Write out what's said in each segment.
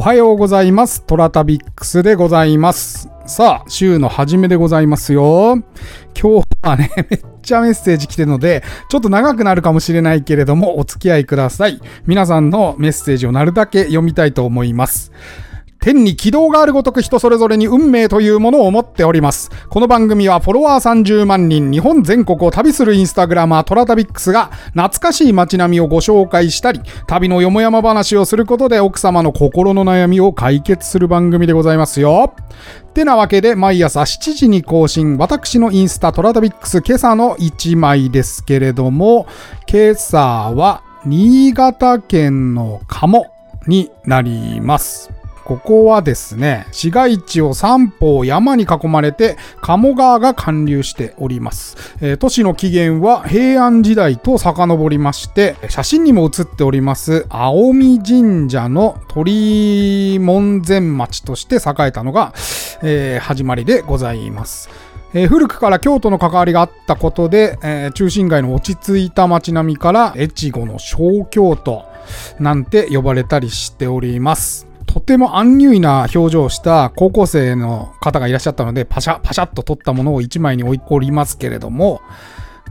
おはようございます。トラタビックスでございます。さあ、週の初めでございますよ。今日はね、めっちゃメッセージ来てるので、ちょっと長くなるかもしれないけれども、お付き合いください。皆さんのメッセージをなるだけ読みたいと思います。天に軌道があるごとく人それぞれに運命というものを持っております。この番組はフォロワー30万人、日本全国を旅するインスタグラマートラタビックスが懐かしい街並みをご紹介したり、旅のよもやま話をすることで奥様の心の悩みを解決する番組でございますよ。ってなわけで毎朝7時に更新、私のインスタトラタビックス今朝の1枚ですけれども、今朝は新潟県の鴨になります。ここはですね、市街地を三方山に囲まれて、鴨川が貫流しております。えー都市の起源は平安時代と遡りまして、写真にも写っております、青海神社の鳥門前町として栄えたのが、えー始まりでございます。えー古くから京都の関わりがあったことで、えー中心街の落ち着いた街並みから越後の小京都なんて呼ばれたりしております。とてもアンニュイな表情をした高校生の方がいらっしゃったので、パシャ、パシャっと撮ったものを1枚に置いておりますけれども、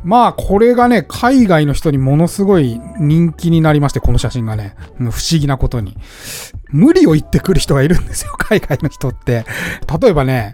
まあ、これがね、海外の人にものすごい人気になりまして、この写真がね、不思議なことに。無理を言ってくる人がいるんですよ、海外の人って。例えばね、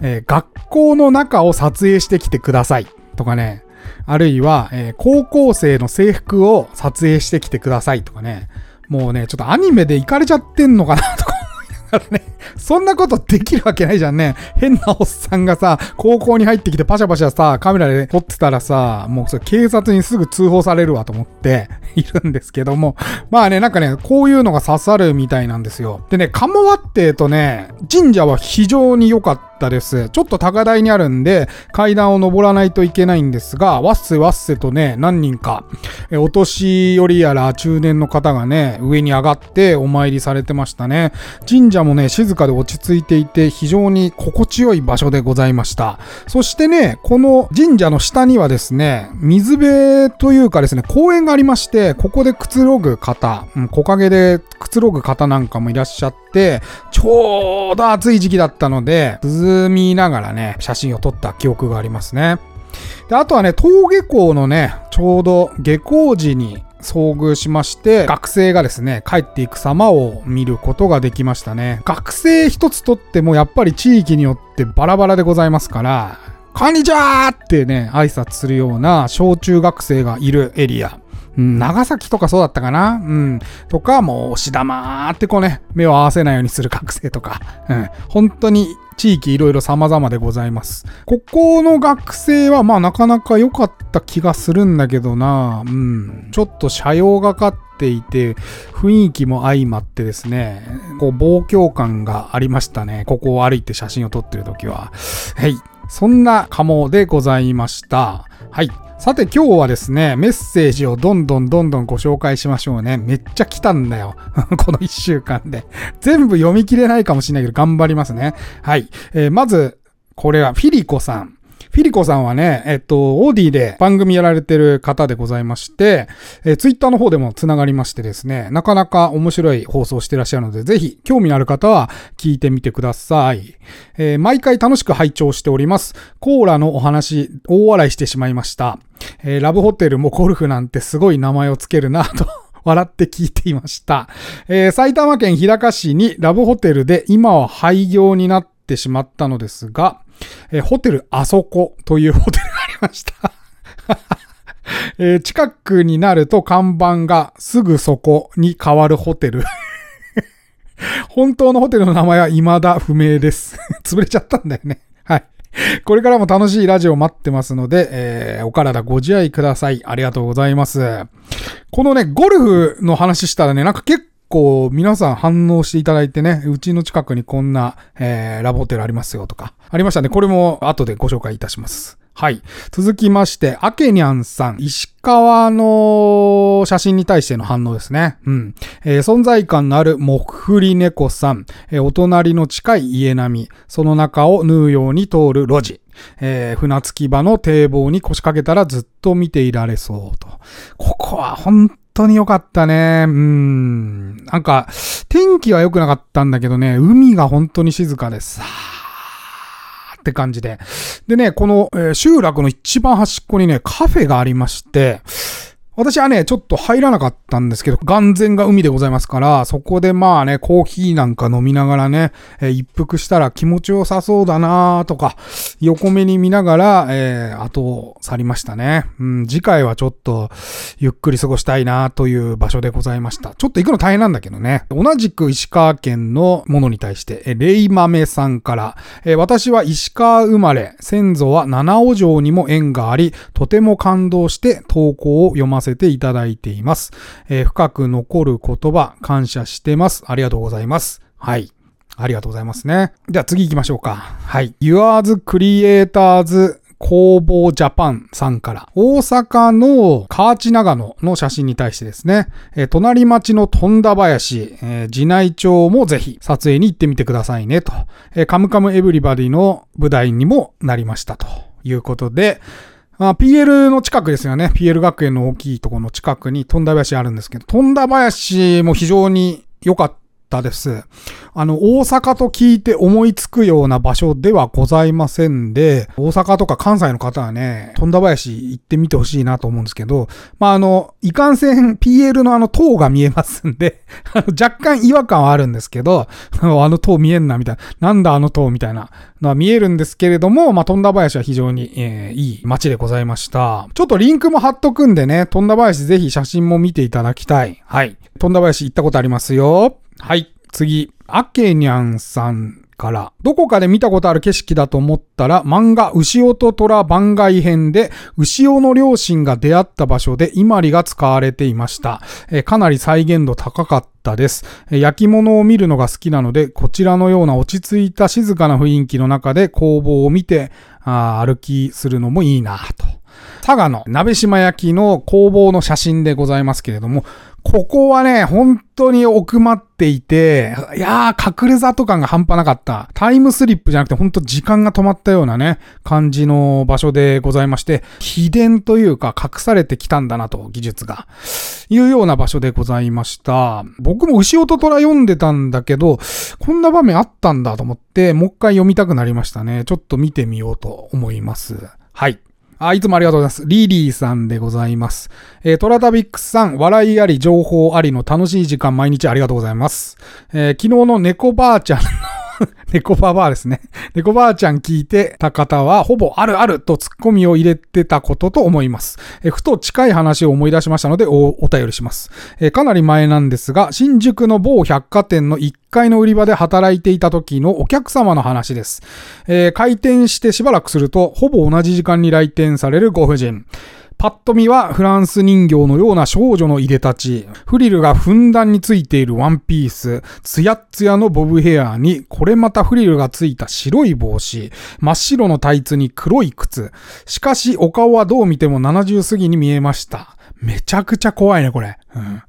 えー学校の中を撮影してきてくださいとかね、あるいは、えー高校生の制服を撮影してきてくださいとかね、もうね、ちょっとアニメで行かれちゃってんのかなとか思いながらね、そんなことできるわけないじゃんね。変なおっさんがさ、高校に入ってきてパシャパシャさ、カメラで撮ってたらさ、もうそれ警察にすぐ通報されるわと思って いるんですけども。まあね、なんかね、こういうのが刺さるみたいなんですよ。でね、鴨和ってとね、神社は非常に良かったです。ちょっと高台にあるんで、階段を登らないといけないんですが、わっせわっせとね、何人か、えお年寄りやら中年の方がね、上に上がってお参りされてましたね。神社もね、静かで落ち着いていて、非常に心地よい場所でございました。そしてね、この神社の下にはですね、水辺というかですね、公園がありまして、ここでくつろぐ方、うん木陰でくつろぐ方なんかもいらっしゃって、ちょうど暑い時期だったので、涼みながらね、写真を撮った記憶がありますね。で、あとはね、登下校のね、ちょうど下校時に遭遇しまして、学生がですね、帰っていく様を見ることができましたね。学生一つとってもやっぱり地域によってバラバラでございますから、こんにちはってね、挨拶するような小中学生がいるエリア。うん長崎とかそうだったかな？うん。とか、もう、押し玉ってこうね、目を合わせないようにする学生とか。うん。本当に地域いろいろ様々でございます。ここの学生は、まあなかなか良かった気がするんだけどなうん。ちょっと車用がかっていて、雰囲気も相まってですね、こう、望郷感がありましたね。ここを歩いて写真を撮ってる時は。はい。そんな鴨でございました。はい。さて今日はですね、メッセージをどんどんどんどんご紹介しましょうね。めっちゃ来たんだよ。この一週間で。全部読み切れないかもしれないけど頑張りますね。はい。えーまず、これはフィリコさん。フィリコさんはね、えっと、オーディで番組やられてる方でございまして、えーツイッターの方でもつながりましてですね、なかなか面白い放送してらっしゃるので、ぜひ興味のある方は聞いてみてください。えー毎回楽しく拝聴しております。コーラのお話、大笑いしてしまいました。えーラブホテルもゴルフなんてすごい名前をつけるなと。笑って聞いていました。えー埼玉県日高市にラブホテルで今は廃業になってしまったのですが、えーホテルあそこというホテルがありました。えー近くになると看板がすぐそこに変わるホテル。本当のホテルの名前は未だ不明です。潰れちゃったんだよね。はい。これからも楽しいラジオ待ってますので、えーお体ご自愛ください。ありがとうございます。このね、ゴルフの話したらね、なんか結構皆さん反応していただいてね、うちの近くにこんな、えーラブホテルありますよとか。ありましたね。これも後でご紹介いたします。はい。続きまして、アケニャンさん、石川の写真に対しての反応ですね。うん。えー存在感のあるモフリ猫さん、えーお隣の近い家並み、その中を縫うように通る路地。えー船着き場の堤防に腰掛けたらずっと見ていられそうと。ここは本当に良かったね。うん。なんか、天気は良くなかったんだけどね、海が本当に静かです。って感じで。でね、この、えー、集落の一番端っこにね、カフェがありまして、私はね、ちょっと入らなかったんですけど、眼前が海でございますから、そこでまあね、コーヒーなんか飲みながらね、えー、一服したら気持ちよさそうだなとか、横目に見ながら、えー、後を去りましたね。うん、次回はちょっと、ゆっくり過ごしたいなという場所でございました。ちょっと行くの大変なんだけどね。同じく石川県のものに対して、えー、レイマメさんから、えー、私は石川生まれ、先祖は七尾城にも縁があり、とても感動して投稿を読ませせていただいています。えー、深く残る言葉、感謝してます。ありがとうございます。はい。ありがとうございますね。じゃあ次行きましょうか。はい。Yours Creators 工房ジャパンさんから、大阪の河内長野の写真に対してですね、えー、隣町の富田林、えー、寺内町もぜひ撮影に行ってみてくださいねと、えー、カムカムエブリバディの舞台にもなりましたということで、あ PL の近くですよね。PL 学園の大きいところの近くに富田林あるんですけど、富田林も非常に良かったたです。あの、大阪と聞いて思いつくような場所ではございませんで、大阪とか関西の方はね、富田林行ってみてほしいなと思うんですけど、まあ、あの、いかんせん PL のあの塔が見えますんで 若干違和感はあるんですけど、あの塔見えんな、みたいな。なんだあの塔みたいなのは見えるんですけれども、まあ、富田林は非常に、えー、いい街でございました。ちょっとリンクも貼っとくんでね、富田林ぜひ写真も見ていただきたい。はい。富田林行ったことありますよ。はい。次。あけにゃんさんから、どこかで見たことある景色だと思ったら、漫画牛尾と虎番外編で、牛尾の両親が出会った場所で、伊万里が使われていました。えかなり再現度高かったです。え焼き物を見るのが好きなので、こちらのような落ち着いた静かな雰囲気の中で工房を見て、あ歩きするのもいいなと。佐賀の鍋島焼きの工房の写真でございますけれども、ここはね、本当に奥まっていて、いやー、隠れ里感が半端なかった。タイムスリップじゃなくて、本当時間が止まったようなね、感じの場所でございまして、秘伝というか隠されてきたんだなと、技術が。いうような場所でございました。僕も牛音虎読んでたんだけど、こんな場面あったんだと思って、もう一回読みたくなりましたね。ちょっと見てみようと思います。はい。あ、いつもありがとうございます。リリーさんでございます。えー、トラタビックスさん、笑いあり、情報ありの楽しい時間毎日ありがとうございます。えー、昨日の猫ばあちゃんの 猫ババアですね。猫ばあちゃん聞いてた方は、ほぼあるあるとツッコミを入れてたことと思います。えふと近い話を思い出しましたのでお、お便りします。えかなり前なんですが、新宿の某百貨店の1階の売り場で働いていた時のお客様の話です。えー、開店してしばらくすると、ほぼ同じ時間に来店されるご婦人。パッと見はフランス人形のような少女の入れ立ち、フリルがふんだんについているワンピース、ツヤツヤのボブヘアに、これまたフリルがついた白い帽子、真っ白のタイツに黒い靴。しかし、お顔はどう見ても70過ぎに見えました。めちゃくちゃ怖いね、これ。うん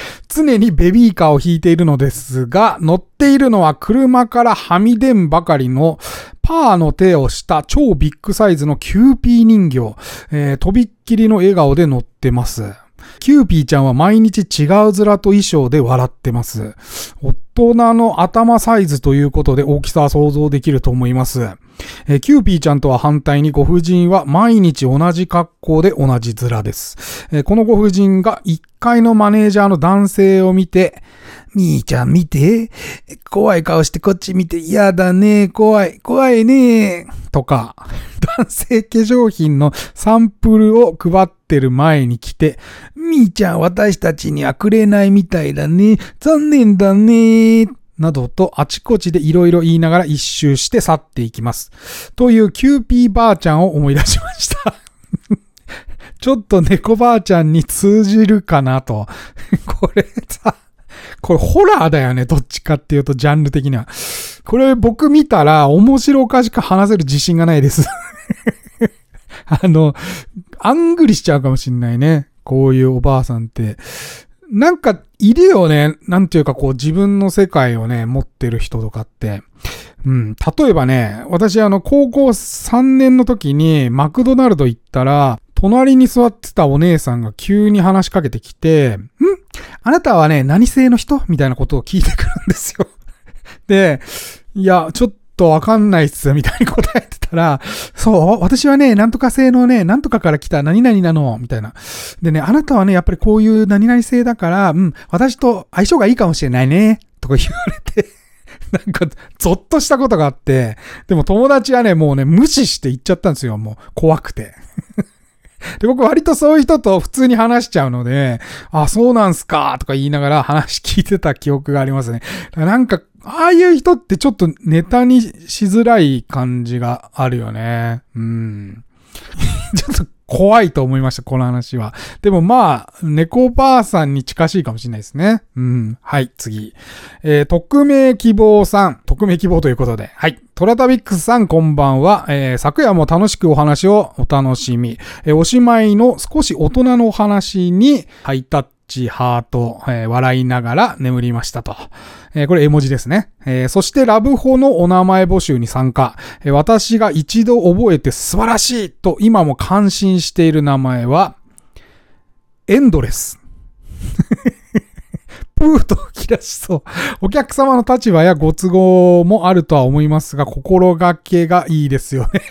常にベビーカーを引いているのですが、乗っているのは車からはみ出んばかりのパーの手をした超ビッグサイズのキューピー人形、えー、とびっきりの笑顔で乗ってます。キューピーちゃんは毎日違う面と衣装で笑ってます。大人の頭サイズということで大きさは想像できると思います。えキューピーちゃんとは反対にご婦人は毎日同じ格好で同じ面です。えこのご婦人が1階のマネージャーの男性を見て、みーちゃん見て。怖い顔してこっち見て。嫌だね。怖い。怖いね。とか、男性化粧品のサンプルを配ってる前に来て、みーちゃん私たちにはくれないみたいだね。残念だね。などとあちこちでいろいろ言いながら一周して去っていきます。というキューピーばあちゃんを思い出しました ちょっと猫ばあちゃんに通じるかなと。これさ、これホラーだよね、どっちかっていうと、ジャンル的には。これ僕見たら面白おかしく話せる自信がないです あの、あんぐりしちゃうかもしんないね。こういうおばあさんって。なんか、いるよね。なんていうかこう自分の世界をね、持ってる人とかって。うん。例えばね、私あの、高校3年の時にマクドナルド行ったら、隣に座ってたお姉さんが急に話しかけてきて、ん？あなたはね、何性の人？みたいなことを聞いてくるんですよ。で、いや、ちょっとわかんないっす、みたいに答えてたら、そう、私はね、なんとか性のね、なんとかから来た何々なの、みたいな。でね、あなたはね、やっぱりこういう何々性だから、うん、私と相性がいいかもしれないね、とか言われて なんか、ゾッとしたことがあって、でも友達はね、もうね、無視して行っちゃったんですよ、もう、怖くて。で、僕割とそういう人と普通に話しちゃうので、あ、そうなんすかとか言いながら話聞いてた記憶がありますね。なんか、ああいう人ってちょっとネタにしづらい感じがあるよね。うん。ちょっと怖いと思いました、この話は。でもまあ、猫ばあさんに近しいかもしれないですね。うん。はい、次。えー、匿名希望さん。匿名希望ということで。はい。トラタビックスさんこんばんは。えー、昨夜も楽しくお話をお楽しみ。えー、おしまいの少し大人のお話にハイタッチ、ハート、えー、笑いながら眠りましたと。えー、これ絵文字ですね。えー、そしてラブホのお名前募集に参加。えー、私が一度覚えて素晴らしいと今も感心している名前は、エンドレス。プーと吹き出しそう。お客様の立場やご都合もあるとは思いますが、心がけがいいですよね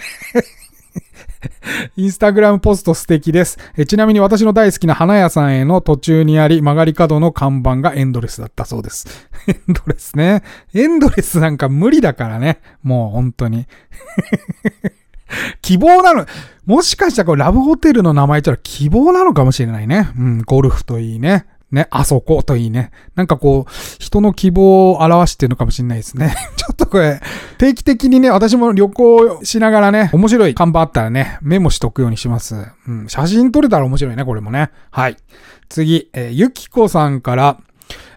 インスタグラムポスト素敵です。ちなみに私の大好きな花屋さんへの途中にあり、曲がり角の看板がエンドレスだったそうです。エンドレスね。エンドレスなんか無理だからね。もう本当に。希望なの。もしかしたらこれラブホテルの名前言ったら希望なのかもしれないね。うん、ゴルフといいね。ね、あそこといいね。なんかこう、人の希望を表してるのかもしれないですね。ちょっとこれ、定期的にね、私も旅行しながらね、面白い看板あったらね、メモしとくようにします。うん、写真撮れたら面白いね、これもね。はい。次、えー、ゆきこさんから、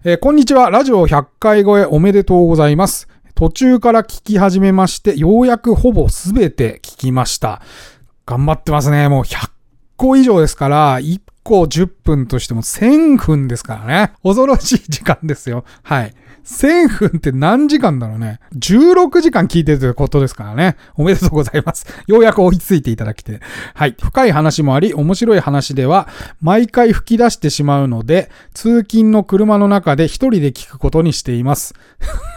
えー、こんにちは、ラジオ100回超えおめでとうございます。途中から聞き始めまして、ようやくほぼすべて聞きました。頑張ってますね。もう100個以上ですから、個10分としても1000分ですからね。恐ろしい時間ですよ。はい。1000分って何時間だろうね。16時間聞いてるということですからね。おめでとうございます。ようやく追いついていただきて。はい。深い話もあり、面白い話では、毎回吹き出してしまうので、通勤の車の中で一人で聞くことにしています。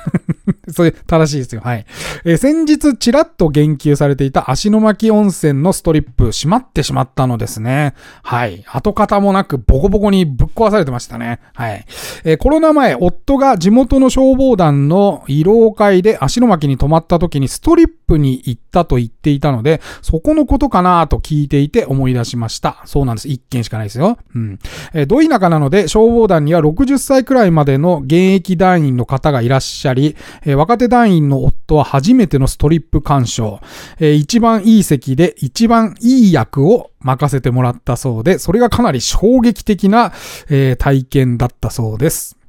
それ正しいですよ。はい。えー、先日ちらっと言及されていた足の巻温泉のストリップ閉まってしまったのですね。はい。跡方もなくボコボコにぶっ壊されてましたね。はい。えー、コロナ前、夫が地元の消防団の慰労会で足の巻きに泊まった時にストリップに行ったと言っていたので、そこのことかなと聞いていて思い出しました。そうなんです。一件しかないですよ。うん。えー、ど田舎なので消防団には60歳くらいまでの現役団員の方がいらっしゃり、えー、若手団員の夫は初めてのストリップ鑑賞、えー、一番いい席で一番いい役を任せてもらったそうで、それがかなり衝撃的な、えー、体験だったそうです。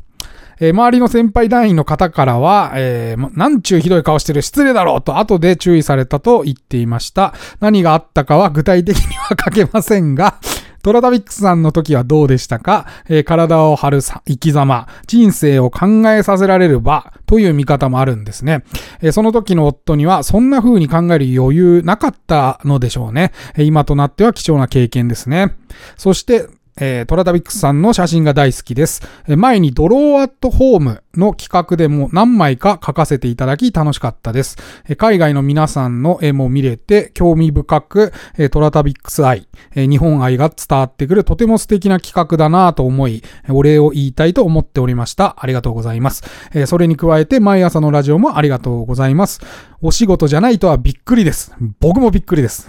えー、周りの先輩団員の方からは、えー、なんちゅうひどい顔してる失礼だろうと後で注意されたと言っていました。何があったかは具体的には書けませんが、トラダビックスさんの時はどうでしたか、えー、体を張る生き様、人生を考えさせられる場という見方もあるんですね。えー、その時の夫にはそんな風に考える余裕なかったのでしょうね。今となっては貴重な経験ですね。そして、えー、トラタビックスさんの写真が大好きです。前にドローアットホームの企画でも何枚か書かせていただき楽しかったです。海外の皆さんの絵も見れて興味深く、トラタビックス愛、日本愛が伝わってくるとても素敵な企画だなと思い、お礼を言いたいと思っておりました。ありがとうございます。それに加えて毎朝のラジオもありがとうございます。お仕事じゃないとはびっくりです。僕もびっくりです。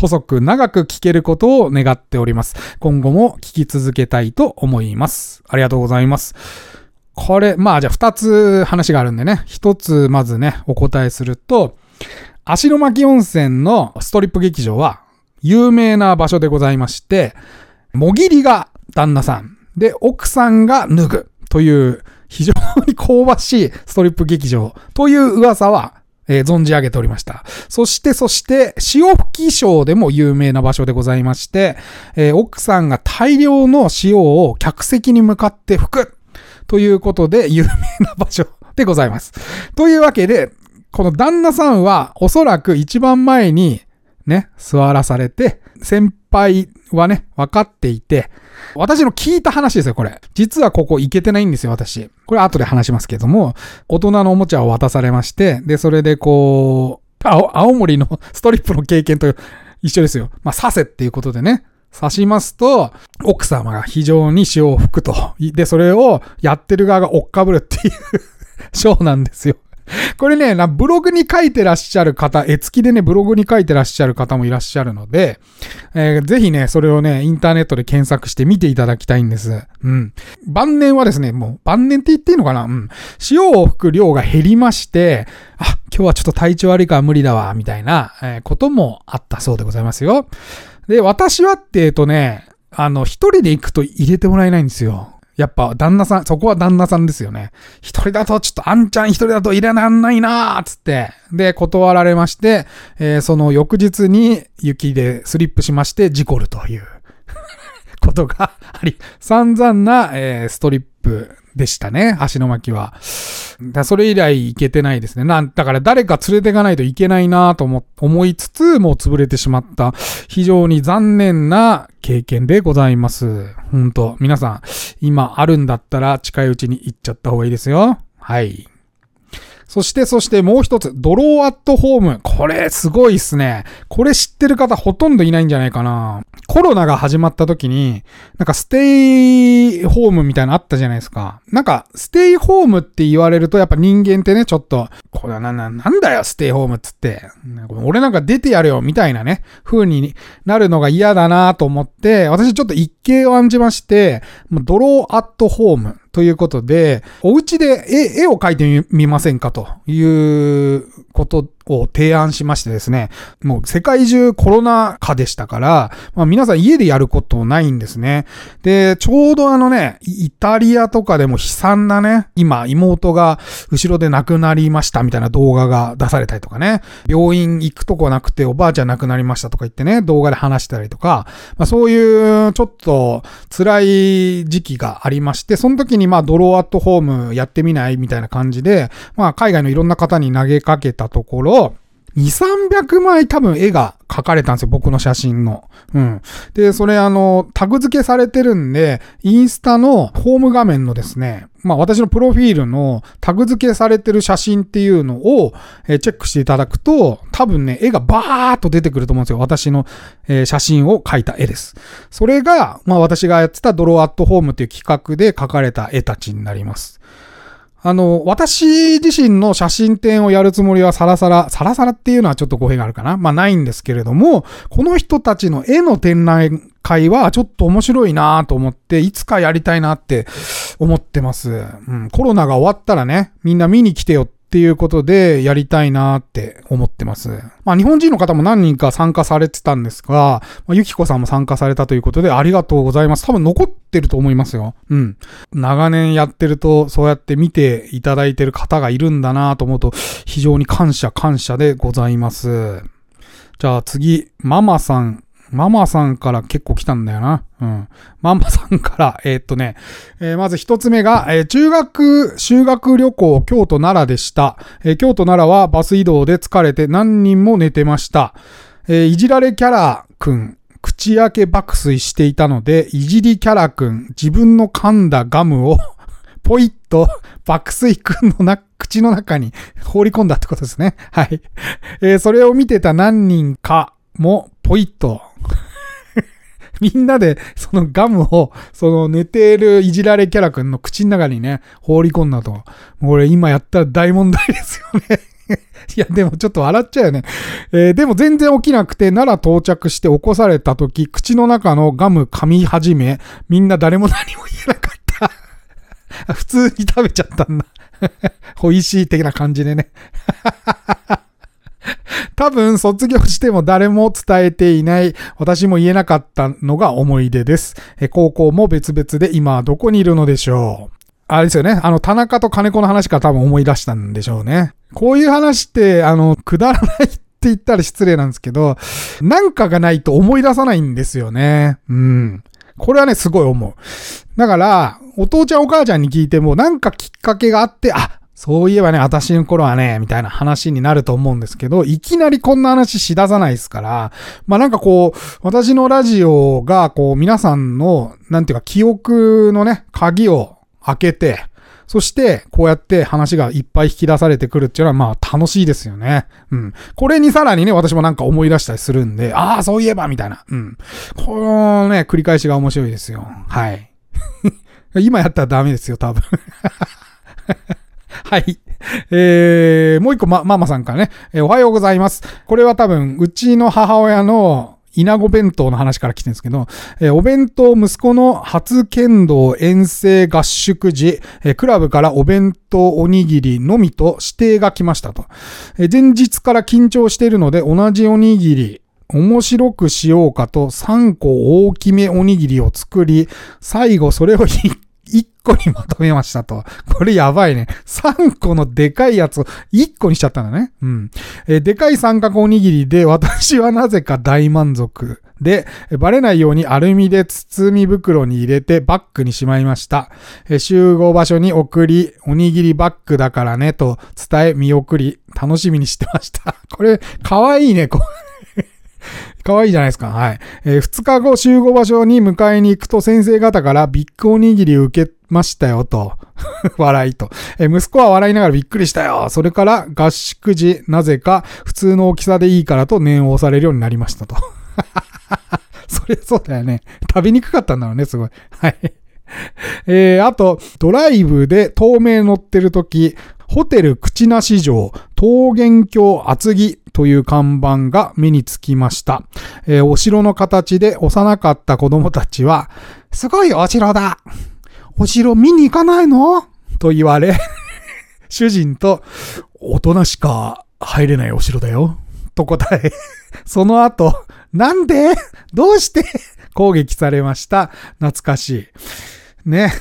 細く長く聞けることを願っております。今後も聞き続けたいと思います。ありがとうございます。これ、まあじゃあ二つ話があるんでね。一つまずね、お答えすると、足の巻温泉のストリップ劇場は有名な場所でございまして、もぎりが旦那さん、で、奥さんが脱ぐという非常に香ばしいストリップ劇場という噂はえー、存じ上げておりました。そして、そして、潮吹き賞でも有名な場所でございまして、えー、奥さんが大量の塩を客席に向かって吹くということで有名な場所でございます。というわけで、この旦那さんはおそらく一番前にね、座らされて、先輩はね、分かっていて、私の聞いた話ですよ、これ。実はここ行けてないんですよ、私。これ後で話しますけども、大人のおもちゃを渡されまして、で、それでこう、青青森の ストリップの経験と一緒ですよ。まあ、刺せっていうことでね。刺しますと、奥様が非常に潮を吹くと。で、それをやってる側が追っかぶるっていう ショーなんですよ。これね、なブログに書いてらっしゃる方、絵付きでね、ブログに書いてらっしゃる方もいらっしゃるので、えー、ぜひね、それをね、インターネットで検索して見ていただきたいんです。うん。晩年はですね、もう、晩年って言っていいのかな？うん。潮を吹く量が減りまして、あ、今日はちょっと体調悪いから無理だわ、みたいな、えー、こともあったそうでございますよ。で、私はって言うとね、あの、一人で行くと入れてもらえないんですよ。やっぱ旦那さん、そこは旦那さんですよね。一人だとちょっとあんちゃん一人だと入れらんないなーつって。で、断られまして、えー、その翌日に雪でスリップしまして事故るという ことがあり、散々な、えー、ストリップでしたね、足の巻は。だそれ以来行けてないですね。なん、だから誰か連れていかないといけないなと思、思いつつ、もう潰れてしまった、非常に残念な経験でございます。ほんと、皆さん、今あるんだったら近いうちに行っちゃった方がいいですよ。はい。そして、そしてもう一つ、ドローアットホーム。これ、すごいっすね。これ知ってる方ほとんどいないんじゃないかな。コロナが始まった時に、なんかステイホームみたいなのあったじゃないですか。なんか、ステイホームって言われると、やっぱ人間ってね、ちょっと、これはな、な、なんだよ、ステイホームっつって。俺なんか出てやるよ、みたいなね、風になるのが嫌だなと思って、私ちょっと一計を案じまして、ドローアットホーム。ということで、お家で絵絵を描いてみませんかということを提案しましてですね、もう世界中コロナ禍でしたから、まあ皆さん家でやることないんですね。で、ちょうどあのね、イタリアとかでも悲惨なね、今妹が後ろで亡くなりましたみたいな動画が出されたりとかね、病院行くとこなくておばあちゃん亡くなりましたとか言ってね、動画で話したりとか、まあそういうちょっと辛い時期がありまして、その時にまあドローアットホームやってみないみたいな感じで、まあ海外のいろんな方に投げかけたところ、2、300枚多分絵が描かれたんですよ、僕の写真の。うん。で、それあの、タグ付けされてるんで、インスタのホーム画面のですね、まあ私のプロフィールのタグ付けされてる写真っていうのを、えチェックしていただくと、多分ね、絵がバーっと出てくると思うんですよ。私の、え写真を描いた絵です。それが、まあ私がやってたドローアットホームっていう企画で描かれた絵たちになります。あの、私自身の写真展をやるつもりはさらさら、さらさらっていうのはちょっと語弊があるかなまあないんですけれども、この人たちの絵の展覧会はちょっと面白いなと思って、いつかやりたいなって思ってます。うん、コロナが終わったらね、みんな見に来てよってっていうことでやりたいなって思ってます。まあ日本人の方も何人か参加されてたんですが、まあ、ゆきこさんも参加されたということでありがとうございます。多分残ってると思いますよ。うん。長年やってるとそうやって見ていただいてる方がいるんだなと思うと非常に感謝感謝でございます。じゃあ次、ママさんママさんから結構来たんだよな。うん。ママさんから、えー、っとね、えー、まず一つ目が、えー、中学、修学旅行、京都奈良でした。え京都奈良はバス移動で疲れて何人も寝てました。えいじられキャラくん、口開け爆睡していたので、いじりキャラくん、自分の噛んだガムを ポイッと爆睡くんのな、口の中に放り込んだってことですね。はい。えそれを見てた何人かも、ポイッと みんなでそのガムを、その寝ているいじられキャラくんの口の中にね、放り込んだと。もう俺今やったら大問題ですよね いや、でもちょっと笑っちゃうよね。えー、でも全然起きなくて、奈良到着して起こされた時、口の中のガム噛み始め、みんな誰も何も言えなかった 普通に食べちゃったんだ美味しい的な感じでね 多分卒業しても誰も伝えていない、私も言えなかったのが思い出です。高校も別々で今はどこにいるのでしょう。あれですよね。あの、田中と金子の話から多分思い出したんでしょうね。こういう話って、あの、くだらないって言ったら失礼なんですけど、なんかがないと思い出さないんですよね。うん。これはね、すごい思う。だから、お父ちゃんお母ちゃんに聞いても、なんかきっかけがあって、あ、そういえばね、私の頃はね、みたいな話になると思うんですけど、いきなりこんな話しださないですから、まあなんかこう、私のラジオが、こう、皆さんの、なんていうか、記憶のね、鍵を開けて、そして、こうやって話がいっぱい引き出されてくるっていうのは、まあ楽しいですよね。うん。これにさらにね、私もなんか思い出したりするんで、ああ、そういえば、みたいな。うん。このね、繰り返しが面白いですよ。はい。今やったらダメですよ、多分。はい。えー、もう一個ま、ママさんからね、えー、おはようございます。これは多分、うちの母親の稲子弁当の話から来てるんですけど、えー、お弁当息子の初剣道遠征合宿時、えー、クラブからお弁当おにぎりのみと指定が来ましたと。えー、前日から緊張しているので同じおにぎり、面白くしようかと3個大きめおにぎりを作り、最後それを1 1個にまとめましたと。これやばいね。3個のでかいやつを1個にしちゃったんだね。うん。えー、でかい三角おにぎりで私はなぜか大満足。で、バレないようにアルミで包み袋に入れてバッグにしまいました。え、集合場所に送り、おにぎりバッグだからねと伝え見送り、楽しみにしてました。これ、かわいいね、こかわいいじゃないですか。はい。えー、2日後集合場所に迎えに行くと先生方からビッグおにぎり受けましたよと。笑いと、えー、息子は笑いながらびっくりしたよ。それから合宿時、なぜか普通の大きさでいいからと念を押されるようになりましたと。それそうだよね。食べにくかったんだろうね、すごい。はい。えー、あと、ドライブで透明乗ってるとき、ホテル口なし城、桃源郷厚木という看板が目につきました。えー、お城の形で幼かった子供たちは、すごいお城だお城見に行かないの？と言われ、主人と、大人しか入れないお城だよ。と答え、その後、なんで？どうして？攻撃されました。懐かしい。ね。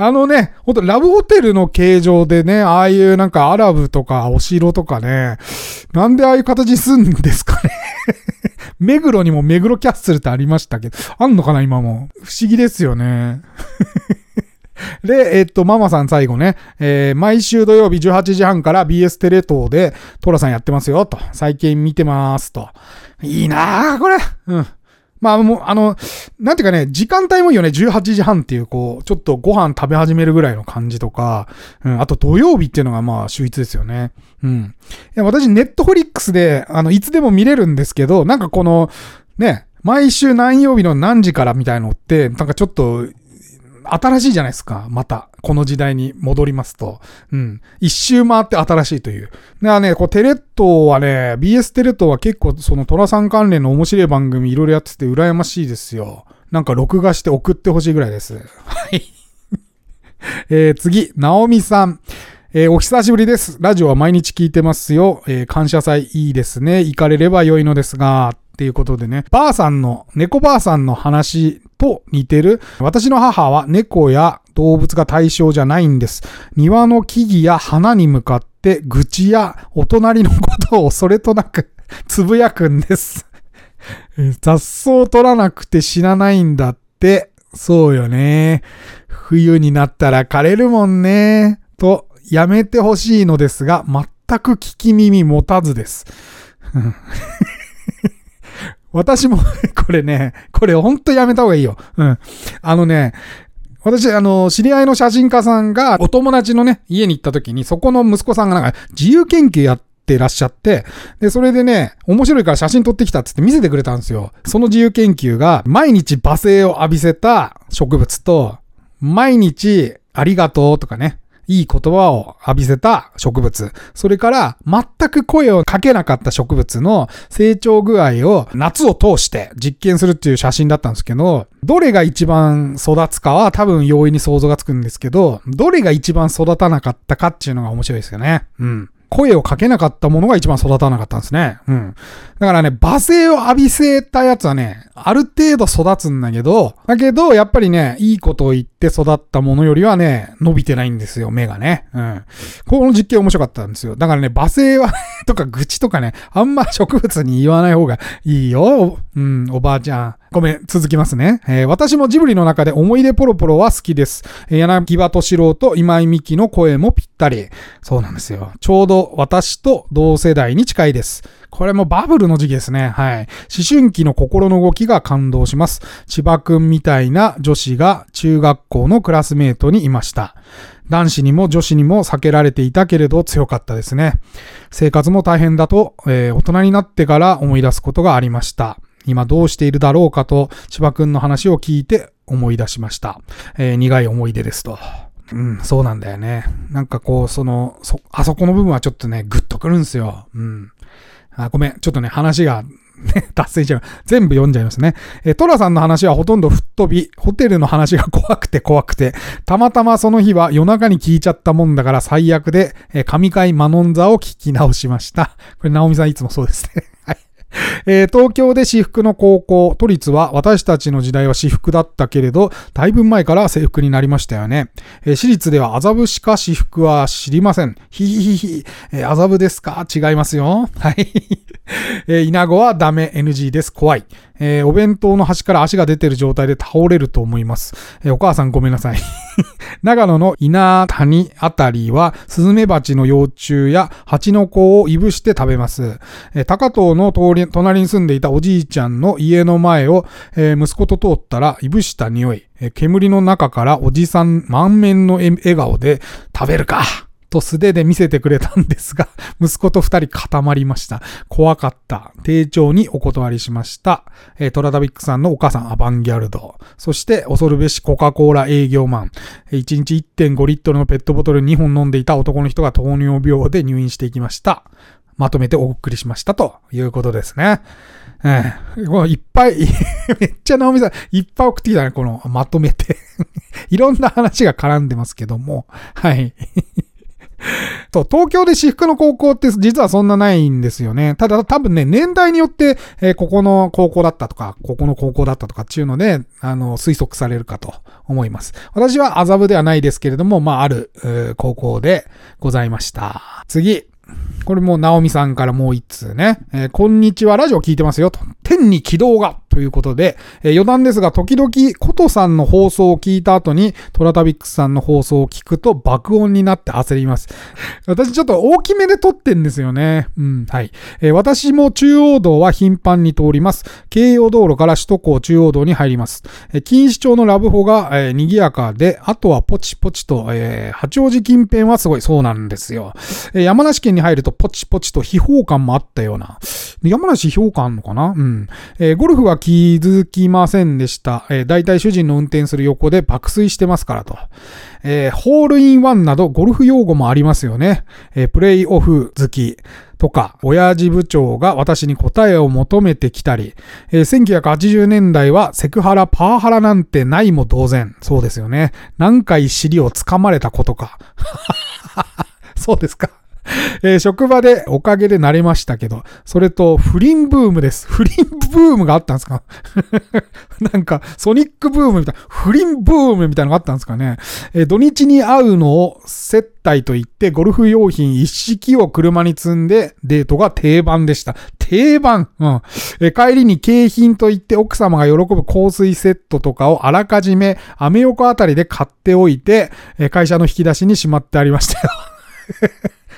あのね、ほんとラブホテルの形状でね、ああいうなんかアラブとかお城とかね、なんでああいう形すんですかね 目黒にも目黒キャッスルってありましたけど、あんのかな今も。不思議ですよね。で、えっと、ママさん最後ね、えー、毎週土曜日18時半から BS テレ東でトラさんやってますよ、と。最近見てますと。いいなぁ、これ。うん。まあもう、あの、なんていうかね、時間帯もいいよね。18時半っていう、こう、ちょっとご飯食べ始めるぐらいの感じとか、うん、あと土曜日っていうのがまあ、秀逸ですよね。うん。いや、私、ネットフリックスで、あの、いつでも見れるんですけど、なんかこの、ね、毎週何曜日の何時からみたいのって、なんかちょっと、新しいじゃないですか。また。この時代に戻りますと。うん。一周回って新しいという。だからね、こうテレ東はね、BS テレ東は結構そのトラさん関連の面白い番組いろいろやってて羨ましいですよ。なんか録画して送ってほしいぐらいです。はい。えー、次、ナオミさん。えー、お久しぶりです。ラジオは毎日聞いてますよ。えー、感謝祭いいですね。行かれれば良いのですが、っていうことでね、ばあさんの、猫ばあさんの話と似てる。私の母は猫や動物が対象じゃないんです。庭の木々や花に向かって愚痴やお隣のことをそれとなく つぶやくんです。雑草を取らなくて死なないんだって。そうよね。冬になったら枯れるもんね。と、やめてほしいのですが、全く聞き耳持たずです。私も これね、これほんとやめた方がいいよ。うん。あのね、私、あの、知り合いの写真家さんが、お友達のね、家に行った時に、そこの息子さんがなんか、自由研究やってらっしゃって、で、それでね、面白いから写真撮ってきたっつって見せてくれたんですよ。その自由研究が、毎日罵声を浴びせた植物と、毎日ありがとうとかね、いい言葉を浴びせた植物。それから、全く声をかけなかった植物の成長具合を夏を通して実験するっていう写真だったんですけど、どれが一番育つかは多分容易に想像がつくんですけど、どれが一番育たなかったかっていうのが面白いですよね。うん。声をかけなかったものが一番育たなかったんですね。うん。だからね、罵声を浴びせたやつはね、ある程度育つんだけど、だけど、やっぱりね、いいことを言って、って育ったものよりはね、伸びてないんですよ、目がね。うん。この実験面白かったんですよ。だからね、罵声は とか愚痴とかね、あんま植物に言わない方がいいよ。うん、おばあちゃん。ごめん、続きますね。えー、私もジブリの中で思い出ポロポロは好きです。えー、柳葉敏郎と今井美樹の声もぴったり。そうなんですよ。ちょうど私と同世代に近いです。これもバブルの時期ですね。はい。思春期の心の動きが感動します。千葉くんみたいな女子が中学校のクラスメートにいました。男子にも女子にも避けられていたけれど強かったですね。生活も大変だと、えー、大人になってから思い出すことがありました。今どうしているだろうかと千葉くんの話を聞いて思い出しました。えー、苦い思い出ですと。うん、そうなんだよね。なんかこう、その、そ、あそこの部分はちょっとね、ぐっとくるんですよ。うん。あ、ごめん。ちょっとね、話がね、脱線しちゃう。全部読んじゃいますね。えトラさんの話はほとんど吹っ飛び、ホテルの話が怖くて怖くて、たまたまその日は夜中に聞いちゃったもんだから最悪で、え神回マノンザを聞き直しました。これ、ナオミさんいつもそうですね。はい。えー、東京で私服の高校、都立は私たちの時代は私服だったけれど、だいぶ前から制服になりましたよね。えー、私立では麻布しか私服は知りません。ひひひひ、えー、麻布ですか？違いますよ。はい。えー、稲子はダメ NG です。怖い。えー、お弁当の端から足が出てる状態で倒れると思います。えー、お母さんごめんなさい。長野の稲谷あたりは、スズメバチの幼虫や蜂の子をいぶして食べます。えー、高藤の通り、隣に住んでいたおじいちゃんの家の前を、えー、息子と通ったら、いぶした匂い。えー、煙の中からおじさん満面の笑顔で、食べるかと素手で見せてくれたんですが、息子と二人固まりました。怖かった。丁重にお断りしました。えー、トラダビックさんのお母さんアバンギャルド。そして恐るべしコカ・コーラ営業マン。1日1.5リットルのペットボトル2本飲んでいた男の人が糖尿病で入院していきました。まとめてお送りしましたということですね。えー、いっぱい めっちゃ直美さん、いっぱい送ってきたね、この、まとめて いろんな話が絡んでますけども、はい と、東京で私服の高校って実はそんなないんですよね。ただ多分ね、年代によって、えー、ここの高校だったとか、ここの高校だったとかっていうので、あの、推測されるかと思います。私は麻布ではないですけれども、まあ、ある、高校でございました。次。これも、ナオミさんからもう一通ね。えー、こんにちは、ラジオ聞いてますよと。天に軌道がということで、えー、余談ですが、時々、コトさんの放送を聞いた後に、トラタビックスさんの放送を聞くと爆音になって焦ります。私ちょっと大きめで撮ってんですよね。うん、はい。えー、私も中央道は頻繁に通ります。京葉道路から首都高中央道に入ります。えー、錦糸町のラブホが、えー、賑やかで、あとはポチポチと、えー、八王子近辺はすごいそうなんですよ。えー、山梨県に入るとポチポチと秘宝感もあったような。山梨秘宝感あんのかな？うん。えー、ゴルフは気づきませんでした。えー、大体主人の運転する横で爆睡してますからと。えー、ホールインワンなどゴルフ用語もありますよね。えー、プレイオフ好き。とか、親父部長が私に答えを求めてきたり、えー、1980年代はセクハラ、パワハラなんてないも同然。そうですよね。何回尻を掴まれたことか。そうですか。えー、職場でおかげで慣れましたけど、それと不倫ブームです。不倫ブームがあったんですか？なんか、ソニックブームみたいな、不倫ブームみたいなのがあったんですかね？えー、土日に会うのを接待と言って、ゴルフ用品一式を車に積んでデートが定番でした。定番うん。え帰りに景品と言って奥様が喜ぶ香水セットとかをあらかじめアメ横あたりで買っておいて、え会社の引き出しにしまってありましたよ。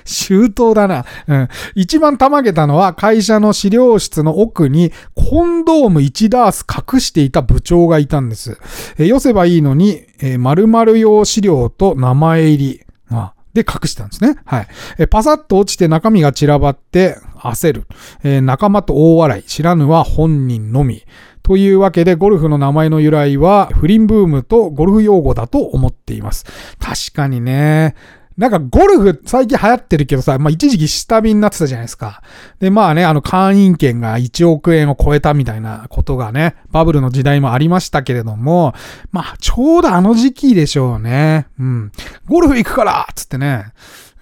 周到だな。うん。一番たまげたのは会社の資料室の奥にコンドーム1ダース隠していた部長がいたんです。え寄せばいいのに、えー、〇〇用資料と名前入り。あで隠したんですね。はい。えパサッと落ちて中身が散らばって焦る。え仲間と大笑い。知らぬは本人のみ。というわけで、ゴルフの名前の由来は、不倫ブームとゴルフ用語だと思っています。確かにね。なんかゴルフ最近流行ってるけどさ、まあ一時期下火になってたじゃないですか。で、まあね、あの会員権が1億円を超えたみたいなことがね、バブルの時代もありましたけれども、まあちょうどあの時期でしょうね。うん。ゴルフ行くからつってね、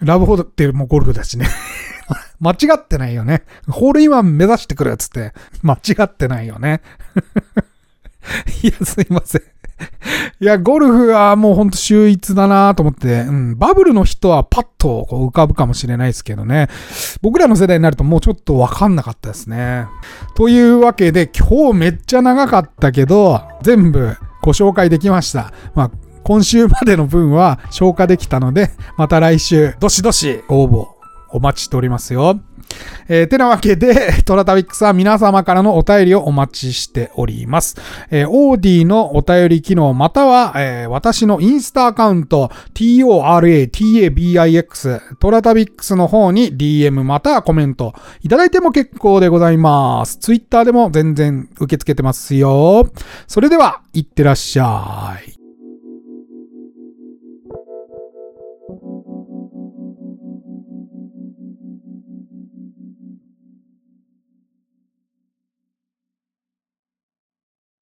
ラブホールってもうゴルフだしね。間違ってないよね。ホールインワン目指してくるっつって、間違ってないよね。いや、すいません。いや、ゴルフはもうほんと秀逸だなと思って、うん、バブルの人はパッとこう浮かぶかもしれないですけどね。僕らの世代になるともうちょっとわかんなかったですね。というわけで、今日めっちゃ長かったけど、全部ご紹介できました。まあ、今週までの分は消化できたので、また来週、どしどしご応募お待ちしておりますよ。えー、てなわけで、トラタビックスは皆様からのお便りをお待ちしております。えー、オーディのお便り機能または、えー、私のインスタアカウント、toratabix、トラタビックスの方に DM またはコメントいただいても結構でございます。ツイッターでも全然受け付けてますよ。それでは、いってらっしゃい。